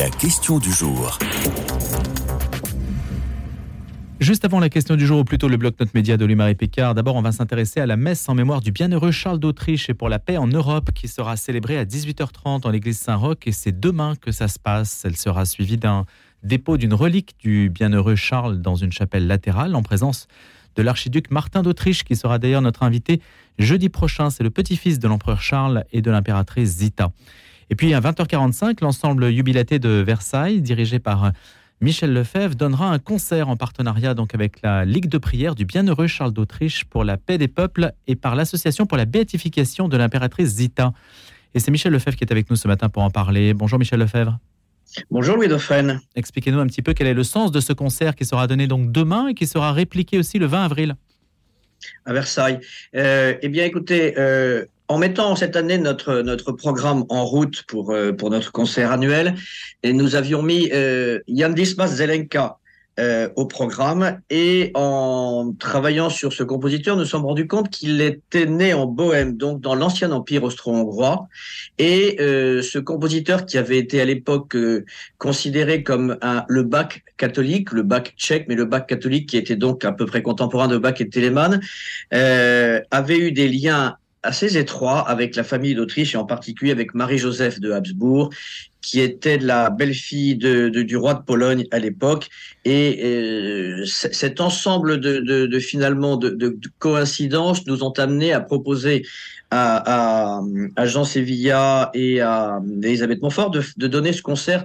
La question du jour. Juste avant la question du jour, ou plutôt le bloc-notes média de Louis-Marie Pécard, d'abord on va s'intéresser à la messe en mémoire du bienheureux Charles d'Autriche et pour la paix en Europe qui sera célébrée à 18h30 en l'église Saint-Roch et c'est demain que ça se passe. Elle sera suivie d'un dépôt d'une relique du bienheureux Charles dans une chapelle latérale en présence de l'archiduc Martin d'Autriche qui sera d'ailleurs notre invité jeudi prochain. C'est le petit-fils de l'empereur Charles et de l'impératrice Zita. Et puis à 20h45, l'ensemble jubilaté de Versailles, dirigé par Michel Lefebvre donnera un concert en partenariat donc avec la Ligue de prière du bienheureux Charles d'Autriche pour la paix des peuples et par l'association pour la béatification de l'impératrice Zita. Et c'est Michel Lefebvre qui est avec nous ce matin pour en parler. Bonjour Michel Lefebvre. Bonjour Louis Dauphren. Expliquez-nous un petit peu quel est le sens de ce concert qui sera donné donc demain et qui sera répliqué aussi le 20 avril. À Versailles. euh, eh bien écoutez, euh, en mettant cette année notre, notre programme en route pour, euh, pour notre concert annuel, et nous avions mis euh, Jan Dismas Zelenka euh, au programme. Et en travaillant sur ce compositeur, nous sommes rendus compte qu'il était né en Bohème, donc dans l'ancien empire austro-hongrois. Et euh, ce compositeur qui avait été à l'époque considéré comme le Bach catholique, le Bach tchèque, mais le Bach catholique qui était donc à peu près contemporain de Bach et Telemann, euh, avait eu des liens assez étroit avec la famille d'Autriche et en particulier avec Marie-Joseph de Habsbourg, qui était la belle-fille du roi de Pologne à l'époque. Et euh, cet ensemble de, finalement de, de, coïncidences nous ont amené à proposer à, Jean Sevilla et à Elisabeth Montfort de, donner ce concert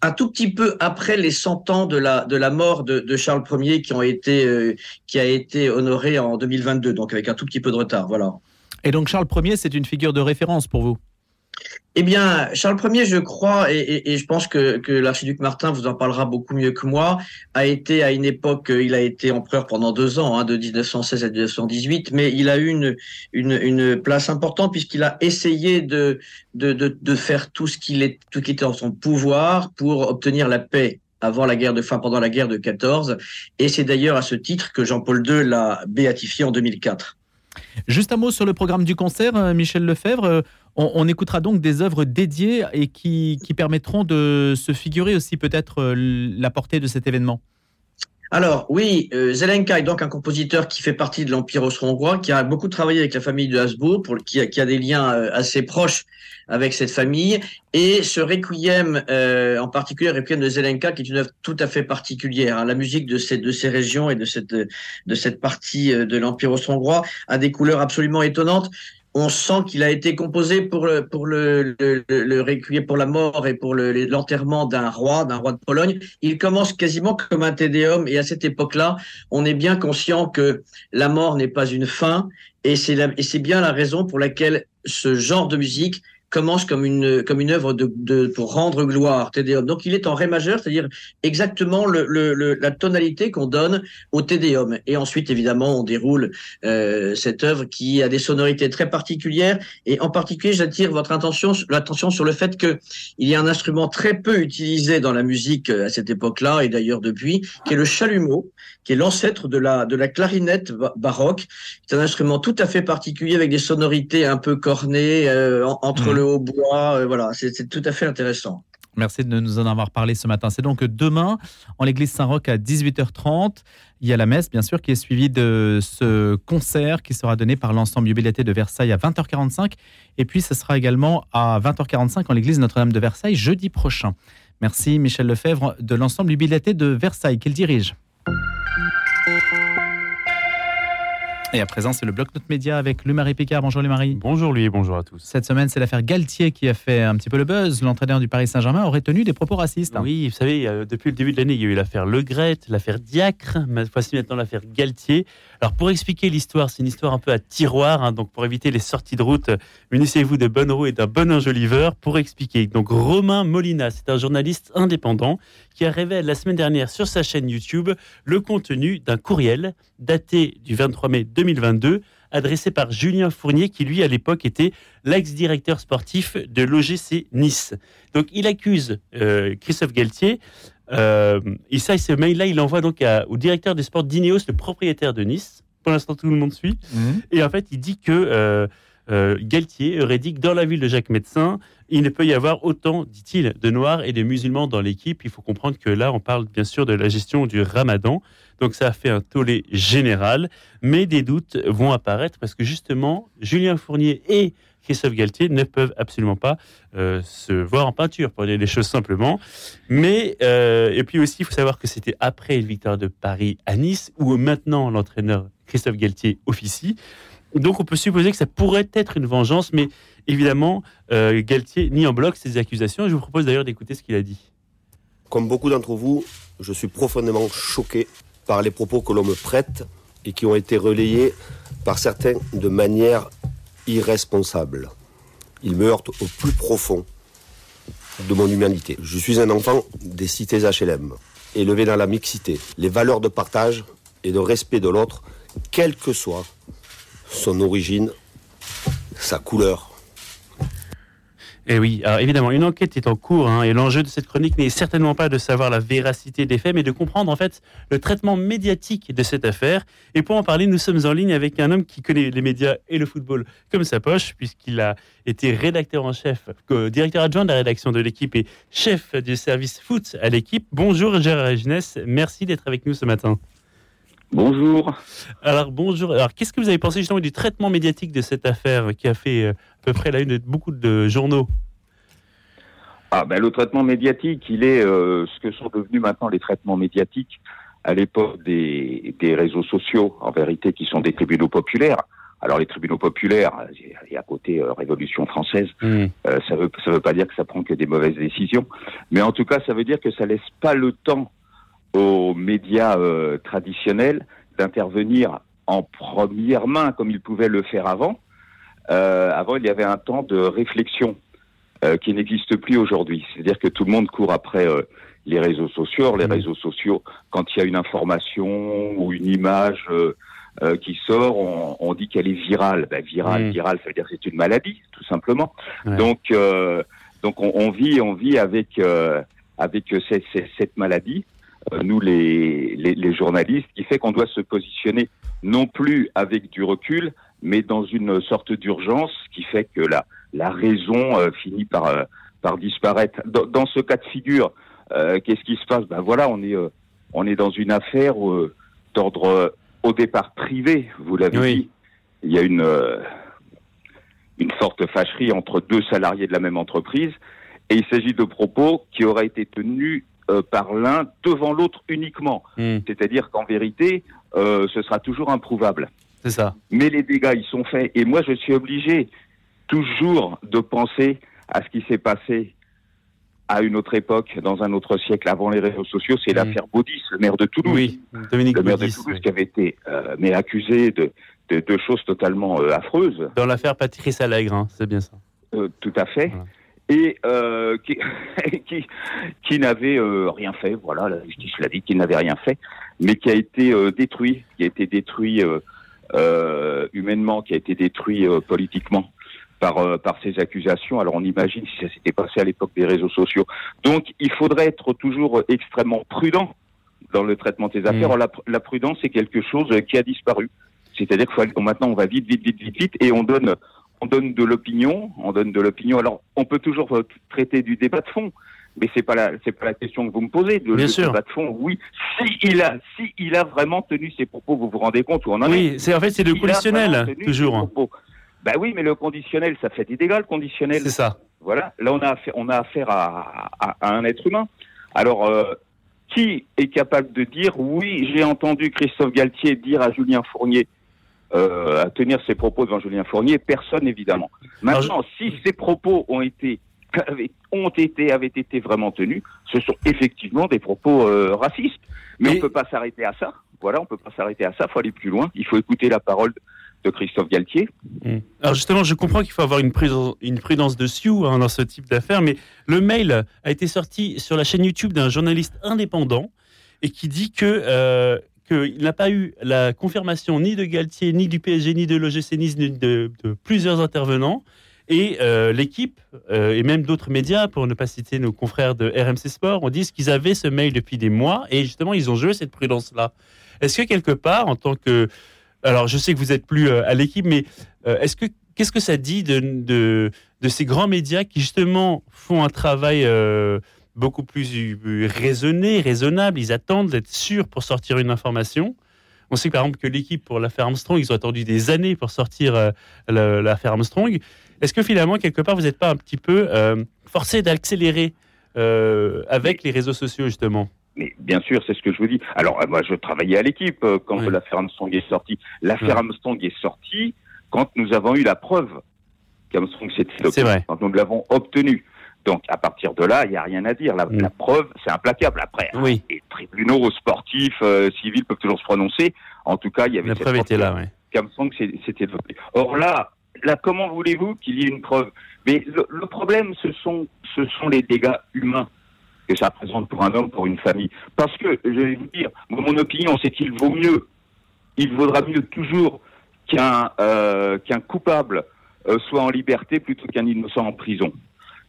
un tout petit peu après les 100 ans de la, mort de, Charles Ier qui, euh, qui a été honoré en 2022, donc avec un tout petit peu de retard. Voilà. Et donc Charles Ier, c'est une figure de référence pour vous? Eh bien, Charles Ier, je crois, et, je pense que, l'archiduc Martin vous en parlera beaucoup mieux que moi, a été à une époque, il a été empereur pendant deux ans, hein, de 1916 à 1918, mais il a eu une, place importante puisqu'il a essayé de, faire tout ce qu'il qui était en son pouvoir pour obtenir la paix avant la guerre de fin, pendant la guerre de 14. Et c'est d'ailleurs à ce titre que Jean-Paul II l'a béatifié en 2004. Juste un mot sur le programme du concert, euh, Michel Lefebvre. On, on écoutera donc des œuvres dédiées et qui, qui permettront de se figurer aussi peut-être euh, la portée de cet événement. Alors oui, euh, Zelenka est donc un compositeur qui fait partie de l'Empire austro-hongrois, qui a beaucoup travaillé avec la famille de Habsbourg, pour, qui, a, qui a des liens euh, assez proches avec cette famille. Et ce requiem, euh, en particulier requiem de Zelenka, qui est une œuvre tout à fait particulière. Hein. La musique de ces, de ces régions et de cette, de cette partie euh, de l'Empire austro-hongrois a des couleurs absolument étonnantes on sent qu'il a été composé pour le, pour le, pour la mort et pour l'enterrement d'un roi, d'un roi de Pologne. Il commence quasiment comme un tédéum et à cette époque-là, on est bien conscient que la mort n'est pas une fin et c'est bien la raison pour laquelle ce genre de musique commence comme une comme une œuvre de, de pour rendre gloire Tédéum. Donc il est en ré majeur, c'est-à-dire exactement le, le, la tonalité qu'on donne au Tédéum. Et ensuite évidemment on déroule euh, cette œuvre qui a des sonorités très particulières. Et en particulier j'attire votre attention l'attention sur le fait que il y a un instrument très peu utilisé dans la musique à cette époque-là et d'ailleurs depuis, qui est le chalumeau, qui est l'ancêtre de la de la clarinette baroque. C'est un instrument tout à fait particulier avec des sonorités un peu cornées euh, entre mmh. Le hautbois. Euh, voilà, c'est tout à fait intéressant. Merci de nous en avoir parlé ce matin. C'est donc demain, en l'église Saint-Roch à 18h30. Il y a la messe, bien sûr, qui est suivie de ce concert qui sera donné par l'ensemble jubilaté de Versailles à 20h45. Et puis, ce sera également à 20h45 en l'église Notre-Dame de Versailles jeudi prochain. Merci Michel Lefebvre de l'ensemble jubilaté de Versailles qu'il dirige? Et à présent, c'est le bloc-notes média avec Louis-Marie Picard. Bonjour Louis-Marie. Bonjour lui, bonjour à tous. Cette semaine, c'est l'affaire Galtier qui a fait un petit peu le buzz. L'entraîneur du Paris Saint-Germain aurait tenu des propos racistes. Hein. Oui, vous savez, euh, depuis le début de l'année, il y a eu l'affaire Le Gret, l'affaire Diacre, voici maintenant l'affaire Galtier. Alors pour expliquer l'histoire, c'est une histoire un peu à tiroir, hein, donc pour éviter les sorties de route, munissez-vous de bonnes roues et d'un bon enjoliveur pour expliquer. Donc Romain Molina, c'est un journaliste indépendant qui a révélé la semaine dernière sur sa chaîne YouTube le contenu d'un courriel daté du 23 mai 2022 adressé par Julien Fournier, qui lui, à l'époque, était l'ex-directeur sportif de l'OGC Nice. Donc, il accuse euh, Christophe Galtier. Euh, et ça, ce mail-là, il envoie donc à, au directeur des sports d'Ineos, le propriétaire de Nice. Pour l'instant, tout le monde suit. Mmh. Et en fait, il dit que euh, Galtier aurait dit que dans la ville de Jacques Médecin, il ne peut y avoir autant, dit-il, de noirs et de musulmans dans l'équipe. Il faut comprendre que là, on parle bien sûr de la gestion du ramadan. Donc ça a fait un tollé général, mais des doutes vont apparaître parce que justement, Julien Fournier et Christophe Galtier ne peuvent absolument pas euh, se voir en peinture, pour dire les choses simplement. Mais, euh, et puis aussi, il faut savoir que c'était après une victoire de Paris à Nice, où maintenant l'entraîneur Christophe Galtier officie. Donc on peut supposer que ça pourrait être une vengeance, mais évidemment, euh, Galtier nie en bloc ces accusations. Je vous propose d'ailleurs d'écouter ce qu'il a dit. Comme beaucoup d'entre vous, je suis profondément choqué par les propos que l'on me prête et qui ont été relayés par certains de manière irresponsable. Ils me heurtent au plus profond de mon humanité. Je suis un enfant des cités HLM, élevé dans la mixité, les valeurs de partage et de respect de l'autre, quelle que soit son origine, sa couleur, eh oui, évidemment, une enquête est en cours hein, et l'enjeu de cette chronique n'est certainement pas de savoir la véracité des faits, mais de comprendre en fait le traitement médiatique de cette affaire. Et pour en parler, nous sommes en ligne avec un homme qui connaît les médias et le football comme sa poche, puisqu'il a été rédacteur en chef, directeur adjoint de la rédaction de l'équipe et chef du service foot à l'équipe. Bonjour Gérard Ginès, merci d'être avec nous ce matin. Bonjour. Alors bonjour. Alors qu'est-ce que vous avez pensé justement du traitement médiatique de cette affaire qui a fait euh, à peu près la une de beaucoup de journaux? Ah ben le traitement médiatique, il est euh, ce que sont devenus maintenant les traitements médiatiques à l'époque des, réseaux sociaux, en vérité, qui sont des tribunaux populaires. Alors les tribunaux populaires, et à côté euh, Révolution française, mmh. ça veut ça veut pas dire que ça prend que des mauvaises décisions, mais en tout cas ça veut dire que ça laisse pas le temps aux médias euh, traditionnels d'intervenir en première main comme ils pouvaient le faire avant. Euh, avant, il y avait un temps de réflexion euh, qui n'existe plus aujourd'hui. C'est-à-dire que tout le monde court après les réseaux sociaux. Les mmh. réseaux sociaux, quand il y a une information ou une image qui sort, on, dit qu'elle est virale. Ben, virale, mmh. virale, ça veut dire que c'est une maladie, tout simplement. Donc, donc on, vit, on vit avec avec cette, cette maladie. Euh, nous les, les, journalistes, qui fait qu'on doit se positionner non plus avec du recul, mais dans une sorte d'urgence qui fait que la, la raison euh, finit par, euh, par disparaître. Dans, ce cas de figure, qu'est-ce qui se passe? Ben voilà, on est, on est dans une affaire d'ordre au départ privé, vous l'avez dit. Il y a une, une forte fâcherie entre deux salariés de la même entreprise, et il s'agit de propos qui auraient été tenus euh, par l'un devant l'autre uniquement. Hmm. C'est-à-dire qu'en vérité, euh, ce sera toujours improuvable. C'est ça. Mais les dégâts, ils sont faits. Et moi, je suis obligé toujours de penser à ce qui s'est passé à une autre époque, dans un autre siècle, avant les réseaux sociaux, c'est hmm. l'affaire Baudis, le maire de Toulouse. Oui, Dominique Le maire de Toulouse qui avait été euh, mais accusé de, de, choses totalement affreuses. Dans l'affaire Patrice Allègre, hein, c'est bien ça. tout à fait et euh, qui, qui, qui n'avait euh, rien fait, voilà, la justice l'a dit, qui n'avait rien fait, mais qui a été euh, détruit, qui a été détruit euh, humainement, qui a été détruit politiquement par, par ces accusations. Alors on imagine si ça s'était passé à l'époque des réseaux sociaux. Donc il faudrait être toujours extrêmement prudent dans le traitement des affaires. Mmh. La, la, prudence, c'est quelque chose qui a disparu. C'est-à-dire que maintenant on va vite, vite, vite, vite, vite, et on donne on donne de l'opinion, on donne de l'opinion. Alors, on peut toujours euh, traiter du débat de fond, mais c'est pas la c'est pas la question que vous me posez. De, Bien le débat de fond, oui. Si il a si il a vraiment tenu ses propos, vous vous rendez compte où on en oui, c'est en fait c'est le conditionnel toujours. Ben oui, mais le conditionnel, ça fait des dégâts. Le conditionnel. C'est ça. Voilà. Là, on a affaire, on a affaire à, à, un être humain. Alors. Euh, qui est capable de dire oui, j'ai entendu Christophe Galtier dire à Julien Fournier euh, à tenir ses propos devant Julien Fournier Personne, évidemment. Maintenant, si ces propos ont été ont été, avaient été vraiment tenus, ce sont effectivement des propos euh, racistes. Mais, on ne peut pas s'arrêter à ça. Voilà, on peut pas s'arrêter à ça. Il faut aller plus loin. Il faut écouter la parole de Christophe Galtier. Mmh. Alors justement, je comprends qu'il faut avoir une prudence, une prudence de Sioux hein, dans ce type d'affaires, mais le mail a été sorti sur la chaîne YouTube d'un journaliste indépendant et qui dit que euh, qu'il n'a pas eu la confirmation ni de Galtier, ni du PSG, ni de l'OGC, ni de, plusieurs intervenants. Et euh, l'équipe, euh, et même d'autres médias, pour ne pas citer nos confrères de RMC Sport, ont dit qu'ils avaient ce mail depuis des mois, et justement, ils ont joué cette prudence-là. Est-ce que quelque part, en tant que... Alors, je sais que vous êtes plus euh, à l'équipe, mais est-ce que Qu'est-ce que ça dit de, de, ces grands médias qui justement font un travail beaucoup plus raisonné, raisonnable Ils attendent d'être sûrs pour sortir une information. On sait par exemple que l'équipe pour l'affaire Armstrong, ils ont attendu des années pour sortir euh, l'affaire Armstrong. Est-ce que finalement, quelque part, vous n'êtes pas un petit peu euh, forcé d'accélérer avec les réseaux sociaux, justement? Mais bien sûr, c'est ce que je vous dis. Alors, moi, je travaillais à l'équipe quand l'affaire Armstrong est sortie. L'affaire Armstrong est sortie quand nous avons eu la preuve qu'Armstrong s'était quand nous l'avons obtenu. Donc, à partir de là, il n'y a rien à dire. La, mm. preuve, c'est implacable. Après, oui. les tribunaux sportifs, euh, civils peuvent toujours se prononcer. En tout cas, il y avait la preuve était là, oui. qu'Armstrong s'était. Or là, là, comment voulez-vous qu'il y ait une preuve? Mais le, problème, ce sont, ce sont les dégâts humains que ça représente pour un homme, pour une famille. Parce que, je vais vous dire, mon opinion, c'est qu'il vaut mieux, il vaudra mieux toujours qu'un euh, qu'un coupable euh, soit en liberté plutôt qu'un innocent en prison.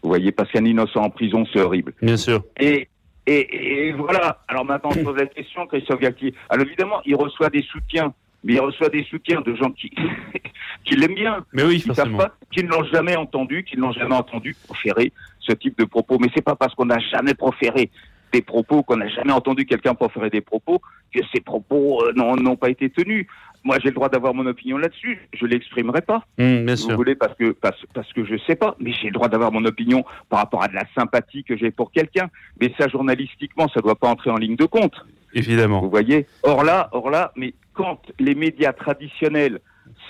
Vous voyez, parce qu'un innocent en prison, c'est horrible. Bien sûr. Et, et, et voilà. Alors maintenant, je pose la question, Christophe Galtier. Alors évidemment, il reçoit des soutiens, mais il reçoit des soutiens de gens qui, qui l'aiment bien. Mais oui, qui savent pas, qui ne l'ont jamais entendu, qui ne l'ont jamais entendu proférer ce type de propos. Mais c'est pas parce qu'on n'a jamais proféré des propos, qu'on n'a jamais entendu quelqu'un proférer des propos, que ces propos euh, n'ont pas été tenus. Moi, j'ai le droit d'avoir mon opinion là-dessus. Je l'exprimerai pas. Mmh, bien sûr. Vous voulez parce que parce, parce que je sais pas, mais j'ai le droit d'avoir mon opinion par rapport à de la sympathie que j'ai pour quelqu'un. Mais ça, journalistiquement, ça doit pas entrer en ligne de compte. Évidemment. Vous voyez? Or là, or là, mais quand les médias traditionnels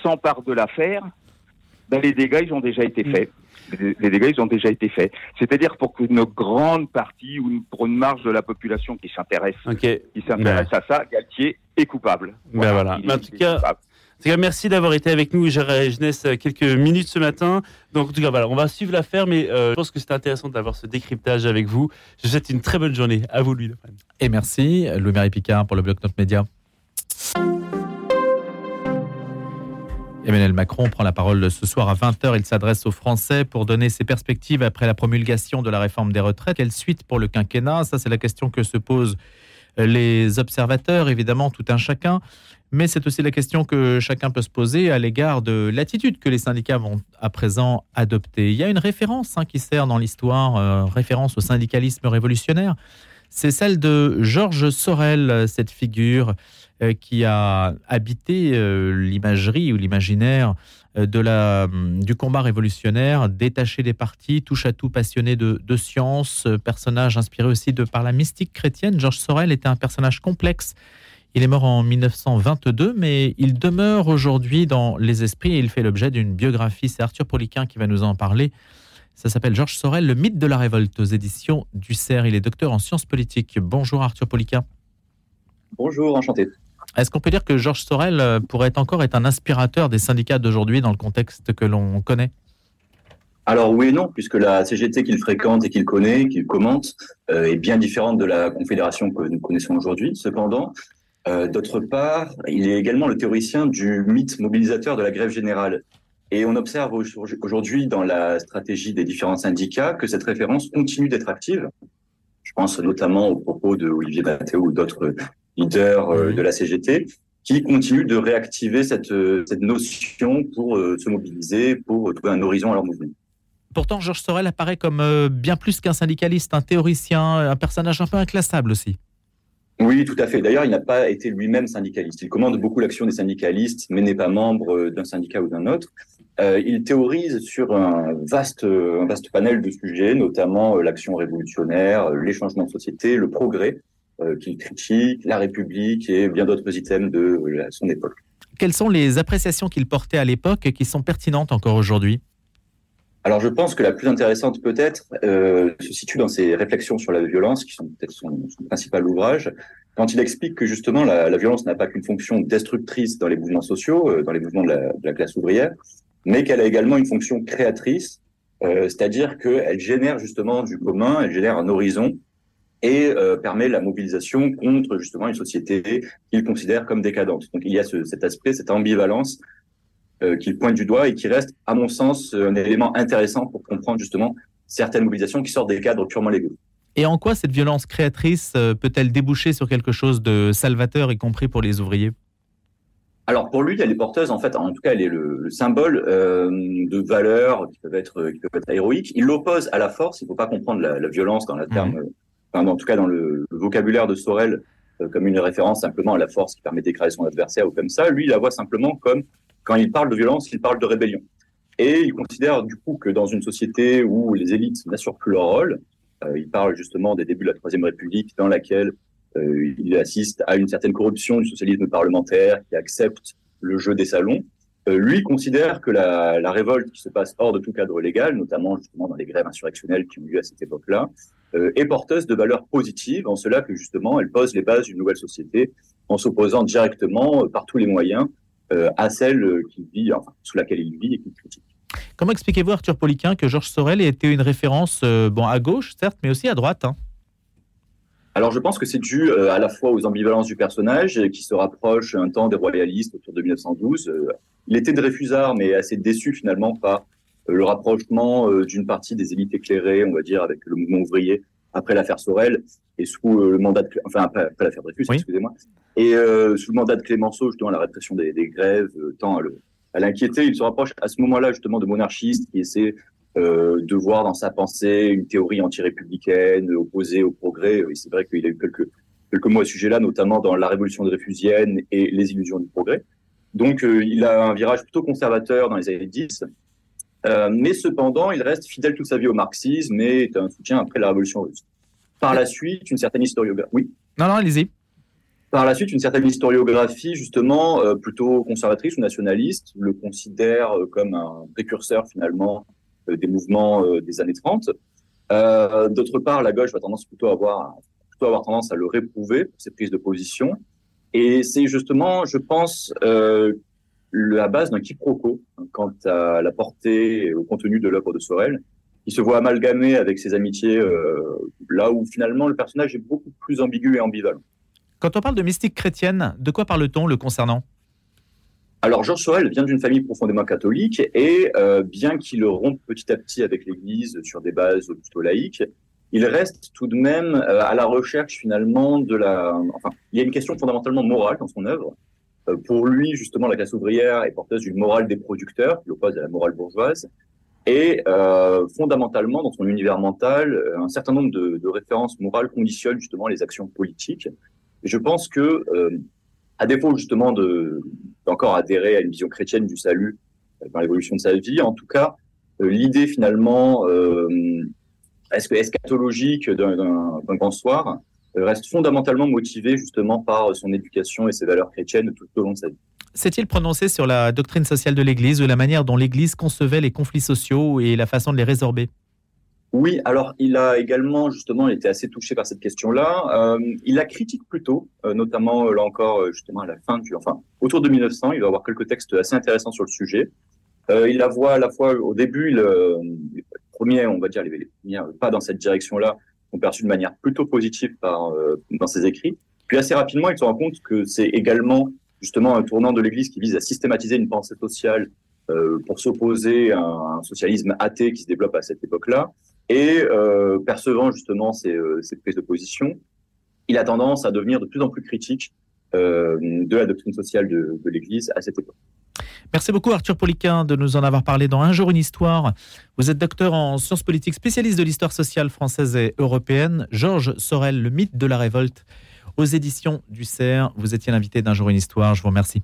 s'emparent de l'affaire, ben les dégâts ils ont déjà été faits les dégâts, ils ont déjà été faits. C'est-à-dire pour qu'une grande partie ou pour une marge de la population qui s'intéresse, qui s'intéresse à ça, Galtier est coupable. Ben voilà. en, tout cas, merci d'avoir été avec nous, Jeunesse, quelques minutes ce matin. Donc, en tout cas, voilà, on va suivre l'affaire, mais euh, je pense que c'est intéressant d'avoir ce décryptage avec vous. Je vous souhaite une très bonne journée. À vous, Louis Et merci, Louis-Marie Picard, pour le bloc Note Média. Emmanuel Macron prend la parole ce soir à 20h. Il s'adresse aux Français pour donner ses perspectives après la promulgation de la réforme des retraites. Quelle suite pour le quinquennat? Ça, c'est la question que se posent les observateurs, évidemment, tout un chacun. Mais c'est aussi la question que chacun peut se poser à l'égard de l'attitude que les syndicats vont à présent adopter. Il y a une référence hein, qui sert dans l'histoire, euh, référence au syndicalisme révolutionnaire. C'est celle de Georges Sorel, cette figure qui a habité euh, l'imagerie ou l'imaginaire euh, la, du combat révolutionnaire, détaché des partis, touche à tout passionné de, de science, personnage inspiré aussi par la mystique chrétienne. Georges Sorel était un personnage complexe. Il est mort en 1922, mais il demeure aujourd'hui dans les esprits et il fait l'objet d'une biographie. C'est Arthur Poliquin qui va nous en parler. Ça s'appelle Georges Sorel, le mythe de la révolte aux éditions du CERF. Il est docteur en sciences politiques. Bonjour Arthur Poliquin. Bonjour, enchanté. Est-ce qu'on peut dire que Georges Sorel euh, pourrait encore être un inspirateur des syndicats d'aujourd'hui dans le contexte que l'on connaît? Alors oui et non, puisque la CGT qu'il fréquente et qu'il connaît, qu'il commente, euh, est bien différente de la confédération que nous connaissons aujourd'hui. Cependant, euh, d'autre part, il est également le théoricien du mythe mobilisateur de la grève générale. Et on observe aujourd'hui dans la stratégie des différents syndicats que cette référence continue d'être active. Je pense notamment aux propos de Olivier Bathéo ou d'autres leader euh, de la CGT, qui continue de réactiver cette, euh, cette notion pour euh, se mobiliser, pour trouver un horizon à leur mouvement. Pourtant, Georges Sorel apparaît comme bien plus qu'un syndicaliste, un théoricien, un personnage un peu inclassable aussi. Oui, tout à fait. D'ailleurs, il n'a pas été lui-même syndicaliste. Il commande beaucoup l'action des syndicalistes, mais n'est pas membre d'un syndicat ou d'un autre. il théorise sur un vaste, un vaste panel de sujets, notamment l'action révolutionnaire, les changements de société, le progrès. Euh, qu'il critique, la République et bien d'autres items de son époque. Quelles sont les appréciations qu'il portait à l'époque et qui sont pertinentes encore aujourd'hui? Alors, je pense que la plus intéressante peut-être euh, se situe dans ses réflexions sur la violence, qui sont peut-être son, principal ouvrage, quand il explique que justement la, violence n'a pas qu'une fonction destructrice dans les mouvements sociaux, euh, dans les mouvements de la, classe ouvrière, mais qu'elle a également une fonction créatrice, c'est-à-dire qu'elle génère justement du commun, elle génère un horizon et euh, permet la mobilisation contre justement une société qu'il considère comme décadente. Donc il y a ce, cet aspect, cette ambivalence euh, qu'il pointe du doigt et qui reste, à mon sens, un élément intéressant pour comprendre justement certaines mobilisations qui sortent des cadres purement légaux. Et en quoi cette violence créatrice euh, peut-elle déboucher sur quelque chose de salvateur, y compris pour les ouvriers? Alors pour lui, elle est porteuse, en fait, en tout cas, elle est le, symbole euh, de valeurs qui peuvent être qui peuvent être héroïques. Il l'oppose à la force. Il ne faut pas comprendre la, violence dans la mhm. terme, en tout cas dans le, vocabulaire de Sorel euh, comme une référence simplement à la force qui permet d'écraser son adversaire ou comme ça. Lui, il la voit simplement comme quand il parle de violence, il parle de rébellion. Et il considère du coup que dans une société où les élites n'assurent plus leur rôle, euh, il parle justement des débuts de la Troisième République dans laquelle euh, il assiste à une certaine corruption du socialisme parlementaire qui accepte le jeu des salons. Euh, lui considère que la, révolte qui se passe hors de tout cadre légal, notamment justement dans les grèves insurrectionnelles qui ont lieu à cette époque-là, euh, est porteuse de valeurs positives en cela que justement elle pose les bases d'une nouvelle société en s'opposant directement par tous les moyens à celle qui vit, sous laquelle il vit et qu'il critique. Comment expliquez-vous, Arthur Poliquin, que Georges Sorel ait été une référence bon, à gauche, certes, mais aussi à droite hein? Alors je pense que c'est dû euh, à la fois aux ambivalences du personnage euh, qui se rapproche un temps des royalistes autour de 1912. Euh, il était Dreyfusard mais assez déçu finalement par le rapprochement d'une partie des élites éclairées, on va dire, avec le mouvement ouvrier après l'affaire Sorel et sous le mandat de enfin après, l'affaire Dreyfus, excusez-moi, et sous le mandat de Clémenceau justement la répression des, des grèves tant à l'inquiéter. Il se rapproche à ce moment-là justement de monarchistes qui essaient euh, de voir dans sa pensée une théorie anti-républicaine opposée au progrès. Et c'est vrai qu'il a eu quelques, quelques mots à ce sujet-là, notamment dans la révolution dreyfusienne et les illusions du progrès. Donc euh, il a un virage plutôt conservateur dans les années 10. Euh, mais cependant, il reste fidèle toute sa vie au marxisme et est un soutien après la révolution russe. Par la suite, une certaine historiographie. Oui. Non, non, allez-y. Par la suite, une certaine historiographie, justement, euh, plutôt conservatrice ou nationaliste, le considère comme un précurseur, finalement, euh, des mouvements euh, des années 30. Euh, d'autre part, la gauche va tendance plutôt avoir, plutôt avoir tendance à le réprouver pour ses prises de position. Et c'est justement, je pense, euh, la base d'un quiproquo quant à la portée et au contenu de l'œuvre de Sorel, qui se voit amalgamé avec ses amitiés, euh, là où finalement le personnage est beaucoup plus ambigu et ambivalent. Quand on parle de mystique chrétienne, de quoi parle-t-on le concernant? Alors Georges Sorel vient d'une famille profondément catholique et euh, bien qu'il rompe petit à petit avec l'Église sur des bases plutôt laïques, il reste tout de même euh, à la recherche finalement de la. Enfin, il y a une question fondamentalement morale dans son œuvre. Euh, pour lui, justement, la classe ouvrière est porteuse d'une morale des producteurs, qui l'oppose à la morale bourgeoise, et fondamentalement dans son univers mental, un certain nombre de, de références morales conditionnent justement les actions politiques. Et je pense que à défaut justement de d'encore adhérer à une vision chrétienne du salut euh, dans l'évolution de sa vie, en tout cas, euh, l'idée finalement euh, eschatologique d'un grand soir reste fondamentalement motivée justement par son éducation et ses valeurs chrétiennes tout au long de sa vie. S'est-il prononcé sur la doctrine sociale de l'Église ou la manière dont l'Église concevait les conflits sociaux et la façon de les résorber? Oui, alors il a également justement été assez touché par cette question-là. Euh, il la critique plutôt, euh, notamment euh, là encore euh, justement à la fin du, enfin autour de 1900, il va avoir quelques textes assez intéressants sur le sujet. Euh, il la voit à la fois au début, le, les premiers, on va dire les, premiers pas dans cette direction-là, sont perçus de manière plutôt positive par dans ses écrits. Puis assez rapidement, il se rend compte que c'est également justement un tournant de l'Église qui vise à systématiser une pensée sociale pour s'opposer à un socialisme athée qui se développe à cette époque-là. Et euh, percevant justement ces, euh, ces, de position, il a tendance à devenir de plus en plus critique euh, de la doctrine sociale de, de l'Église à cette époque. Merci beaucoup Arthur Poliquin de nous en avoir parlé dans Un jour une histoire. Vous êtes docteur en sciences politiques, spécialiste de l'histoire sociale française et européenne. Georges Sorel, le mythe de la révolte, aux éditions du CERF. Vous étiez l'invité d'Un jour une histoire. Je vous remercie.